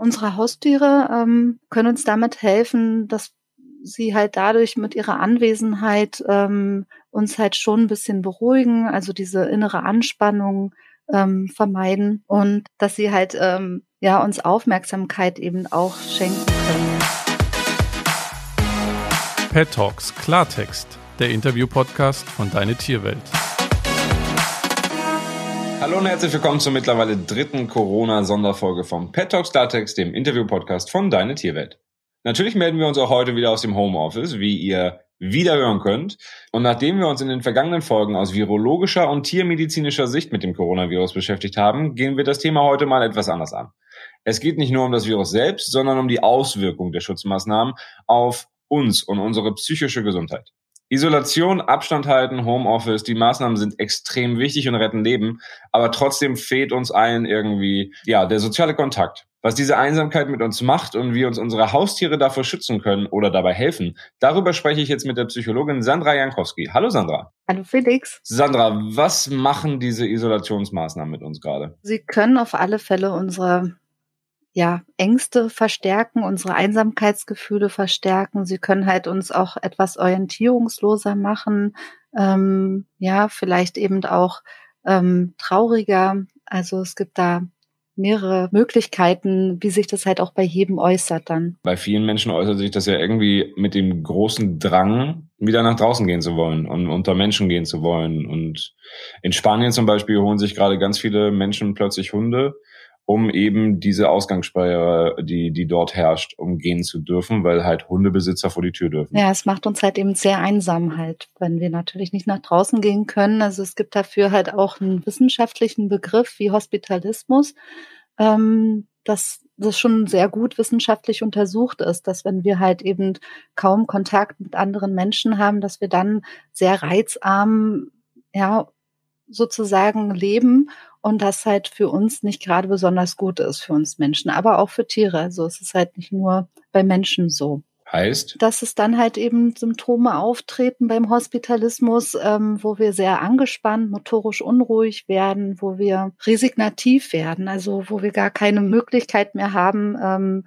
Unsere Haustiere ähm, können uns damit helfen, dass sie halt dadurch mit ihrer Anwesenheit ähm, uns halt schon ein bisschen beruhigen, also diese innere Anspannung ähm, vermeiden und dass sie halt ähm, ja uns Aufmerksamkeit eben auch schenken können. Pet Talks Klartext, der Interview-Podcast von Deine Tierwelt. Hallo und herzlich willkommen zur mittlerweile dritten Corona-Sonderfolge vom Pet Talks Klartext, dem Interview-Podcast von Deine Tierwelt. Natürlich melden wir uns auch heute wieder aus dem Homeoffice, wie ihr wieder hören könnt. Und nachdem wir uns in den vergangenen Folgen aus virologischer und tiermedizinischer Sicht mit dem Coronavirus beschäftigt haben, gehen wir das Thema heute mal etwas anders an. Es geht nicht nur um das Virus selbst, sondern um die Auswirkung der Schutzmaßnahmen auf uns und unsere psychische Gesundheit. Isolation, Abstand halten, Homeoffice, die Maßnahmen sind extrem wichtig und retten Leben, aber trotzdem fehlt uns allen irgendwie, ja, der soziale Kontakt. Was diese Einsamkeit mit uns macht und wie uns unsere Haustiere davor schützen können oder dabei helfen, darüber spreche ich jetzt mit der Psychologin Sandra Jankowski. Hallo Sandra. Hallo Felix. Sandra, was machen diese Isolationsmaßnahmen mit uns gerade? Sie können auf alle Fälle unsere ja, Ängste verstärken, unsere Einsamkeitsgefühle verstärken. Sie können halt uns auch etwas orientierungsloser machen, ähm, ja, vielleicht eben auch ähm, trauriger. Also es gibt da mehrere Möglichkeiten, wie sich das halt auch bei jedem äußert dann. Bei vielen Menschen äußert sich das ja irgendwie mit dem großen Drang, wieder nach draußen gehen zu wollen und unter Menschen gehen zu wollen. Und in Spanien zum Beispiel holen sich gerade ganz viele Menschen plötzlich Hunde, um eben diese Ausgangssperre, die, die dort herrscht, umgehen zu dürfen, weil halt Hundebesitzer vor die Tür dürfen. Ja, es macht uns halt eben sehr einsam halt, wenn wir natürlich nicht nach draußen gehen können. Also es gibt dafür halt auch einen wissenschaftlichen Begriff wie Hospitalismus, ähm, dass das schon sehr gut wissenschaftlich untersucht ist, dass wenn wir halt eben kaum Kontakt mit anderen Menschen haben, dass wir dann sehr reizarm, ja, sozusagen leben und das halt für uns nicht gerade besonders gut ist, für uns Menschen, aber auch für Tiere. Also es ist halt nicht nur bei Menschen so. Heißt? Dass es dann halt eben Symptome auftreten beim Hospitalismus, ähm, wo wir sehr angespannt, motorisch unruhig werden, wo wir resignativ werden, also wo wir gar keine Möglichkeit mehr haben, ähm,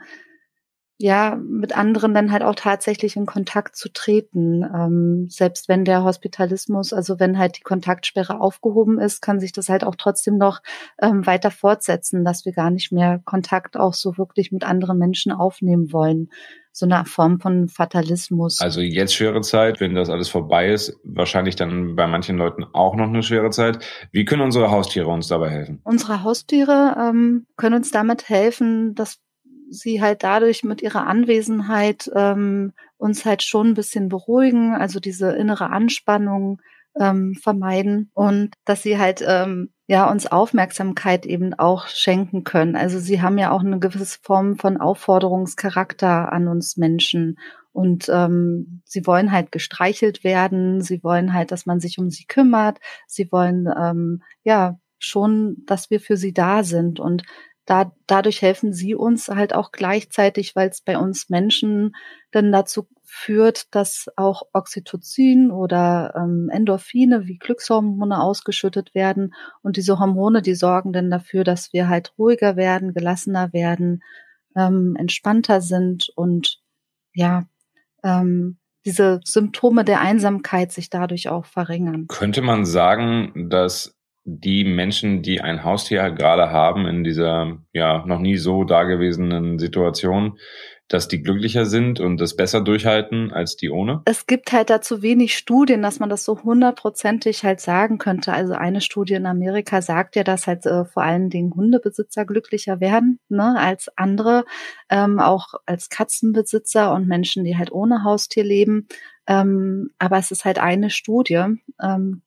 ja, mit anderen dann halt auch tatsächlich in Kontakt zu treten. Ähm, selbst wenn der Hospitalismus, also wenn halt die Kontaktsperre aufgehoben ist, kann sich das halt auch trotzdem noch ähm, weiter fortsetzen, dass wir gar nicht mehr Kontakt auch so wirklich mit anderen Menschen aufnehmen wollen. So eine Form von Fatalismus. Also jetzt schwere Zeit, wenn das alles vorbei ist, wahrscheinlich dann bei manchen Leuten auch noch eine schwere Zeit. Wie können unsere Haustiere uns dabei helfen? Unsere Haustiere ähm, können uns damit helfen, dass sie halt dadurch mit ihrer Anwesenheit ähm, uns halt schon ein bisschen beruhigen, also diese innere Anspannung ähm, vermeiden und dass sie halt ähm, ja uns Aufmerksamkeit eben auch schenken können. Also sie haben ja auch eine gewisse Form von Aufforderungscharakter an uns Menschen und ähm, sie wollen halt gestreichelt werden, sie wollen halt, dass man sich um sie kümmert, sie wollen ähm, ja schon, dass wir für sie da sind und da, dadurch helfen sie uns halt auch gleichzeitig, weil es bei uns Menschen dann dazu führt, dass auch Oxytocin oder ähm, Endorphine wie Glückshormone ausgeschüttet werden. Und diese Hormone, die sorgen dann dafür, dass wir halt ruhiger werden, gelassener werden, ähm, entspannter sind und ja, ähm, diese Symptome der Einsamkeit sich dadurch auch verringern. Könnte man sagen, dass die Menschen, die ein Haustier gerade haben in dieser ja noch nie so dagewesenen Situation, dass die glücklicher sind und das besser durchhalten als die ohne? Es gibt halt dazu wenig Studien, dass man das so hundertprozentig halt sagen könnte. Also eine Studie in Amerika sagt ja, dass halt äh, vor allen Dingen Hundebesitzer glücklicher werden ne, als andere, ähm, auch als Katzenbesitzer und Menschen, die halt ohne Haustier leben. Ähm, aber es ist halt eine Studie. Ähm,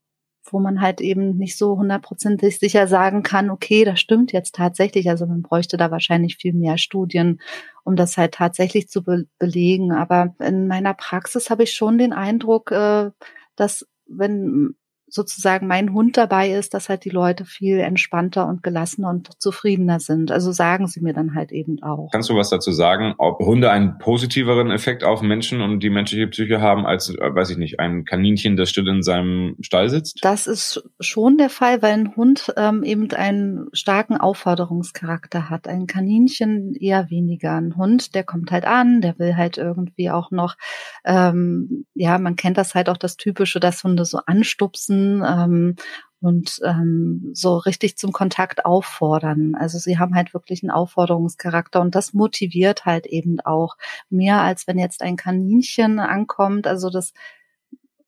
wo man halt eben nicht so hundertprozentig sicher sagen kann, okay, das stimmt jetzt tatsächlich. Also man bräuchte da wahrscheinlich viel mehr Studien, um das halt tatsächlich zu be belegen. Aber in meiner Praxis habe ich schon den Eindruck, äh, dass wenn sozusagen mein Hund dabei ist, dass halt die Leute viel entspannter und gelassener und zufriedener sind. Also sagen sie mir dann halt eben auch. Kannst du was dazu sagen, ob Hunde einen positiveren Effekt auf Menschen und die menschliche Psyche haben als, äh, weiß ich nicht, ein Kaninchen, das still in seinem Stall sitzt? Das ist schon der Fall, weil ein Hund ähm, eben einen starken Aufforderungscharakter hat. Ein Kaninchen eher weniger. Ein Hund, der kommt halt an, der will halt irgendwie auch noch, ähm, ja, man kennt das halt auch das Typische, dass Hunde so anstupsen ähm, und ähm, so richtig zum Kontakt auffordern. Also sie haben halt wirklich einen Aufforderungscharakter und das motiviert halt eben auch mehr, als wenn jetzt ein Kaninchen ankommt. Also das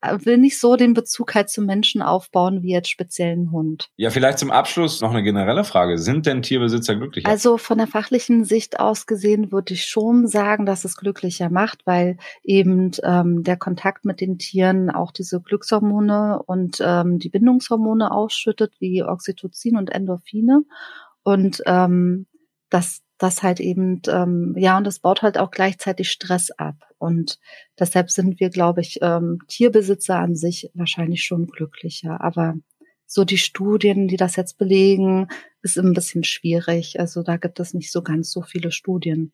will nicht so den Bezug halt zum Menschen aufbauen wie jetzt speziell ein Hund. Ja, vielleicht zum Abschluss noch eine generelle Frage. Sind denn Tierbesitzer glücklicher? Also von der fachlichen Sicht aus gesehen würde ich schon sagen, dass es glücklicher macht, weil eben ähm, der Kontakt mit den Tieren auch diese Glückshormone und ähm, die Bindungshormone ausschüttet, wie Oxytocin und Endorphine. Und ähm, das das halt eben, ähm, ja, und das baut halt auch gleichzeitig Stress ab. Und deshalb sind wir, glaube ich, ähm, Tierbesitzer an sich wahrscheinlich schon glücklicher. Aber so die Studien, die das jetzt belegen, ist ein bisschen schwierig. Also da gibt es nicht so ganz so viele Studien.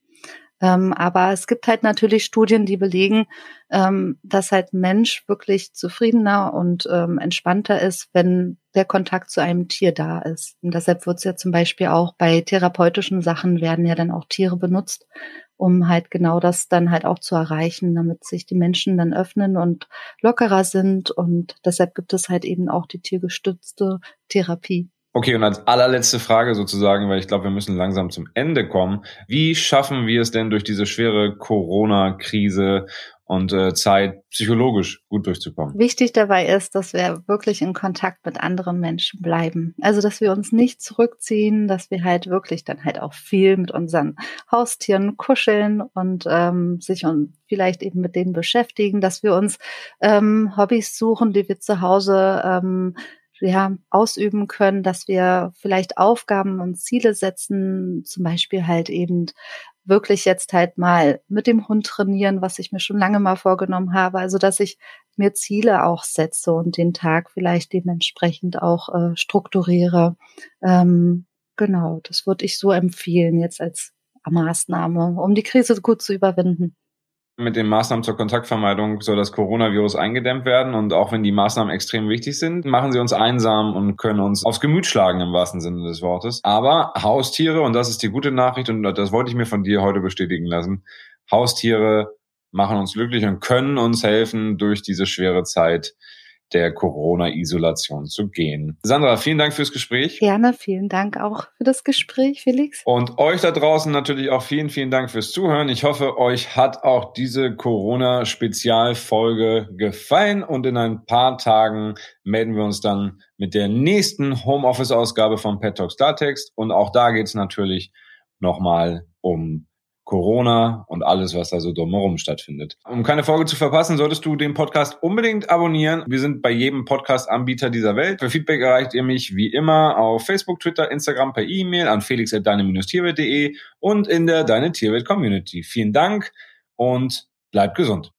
Ähm, aber es gibt halt natürlich Studien, die belegen, ähm, dass halt Mensch wirklich zufriedener und ähm, entspannter ist, wenn der Kontakt zu einem Tier da ist. Und deshalb wird es ja zum Beispiel auch bei therapeutischen Sachen werden ja dann auch Tiere benutzt, um halt genau das dann halt auch zu erreichen, damit sich die Menschen dann öffnen und lockerer sind. Und deshalb gibt es halt eben auch die tiergestützte Therapie. Okay, und als allerletzte Frage sozusagen, weil ich glaube, wir müssen langsam zum Ende kommen. Wie schaffen wir es denn durch diese schwere Corona-Krise und äh, Zeit psychologisch gut durchzukommen? Wichtig dabei ist, dass wir wirklich in Kontakt mit anderen Menschen bleiben. Also, dass wir uns nicht zurückziehen, dass wir halt wirklich dann halt auch viel mit unseren Haustieren kuscheln und ähm, sich und vielleicht eben mit denen beschäftigen, dass wir uns ähm, Hobbys suchen, die wir zu Hause ähm, ja, ausüben können, dass wir vielleicht Aufgaben und Ziele setzen, zum Beispiel halt eben wirklich jetzt halt mal mit dem Hund trainieren, was ich mir schon lange mal vorgenommen habe. Also dass ich mir Ziele auch setze und den Tag vielleicht dementsprechend auch äh, strukturiere. Ähm, genau, das würde ich so empfehlen jetzt als Maßnahme, um die Krise gut zu überwinden mit den Maßnahmen zur Kontaktvermeidung soll das Coronavirus eingedämmt werden. Und auch wenn die Maßnahmen extrem wichtig sind, machen sie uns einsam und können uns aufs Gemüt schlagen im wahrsten Sinne des Wortes. Aber Haustiere, und das ist die gute Nachricht, und das wollte ich mir von dir heute bestätigen lassen, Haustiere machen uns glücklich und können uns helfen durch diese schwere Zeit der Corona-Isolation zu gehen. Sandra, vielen Dank fürs Gespräch. Gerne, vielen Dank auch für das Gespräch, Felix. Und euch da draußen natürlich auch vielen, vielen Dank fürs Zuhören. Ich hoffe, euch hat auch diese Corona-Spezialfolge gefallen und in ein paar Tagen melden wir uns dann mit der nächsten Homeoffice-Ausgabe von Pet Talks Klartext und auch da geht es natürlich nochmal um Corona und alles, was da so drumherum stattfindet. Um keine Folge zu verpassen, solltest du den Podcast unbedingt abonnieren. Wir sind bei jedem Podcast-Anbieter dieser Welt. Für Feedback erreicht ihr mich wie immer auf Facebook, Twitter, Instagram, per E-Mail an felix.deine-tierwelt.de und in der Deine Tierwelt Community. Vielen Dank und bleibt gesund.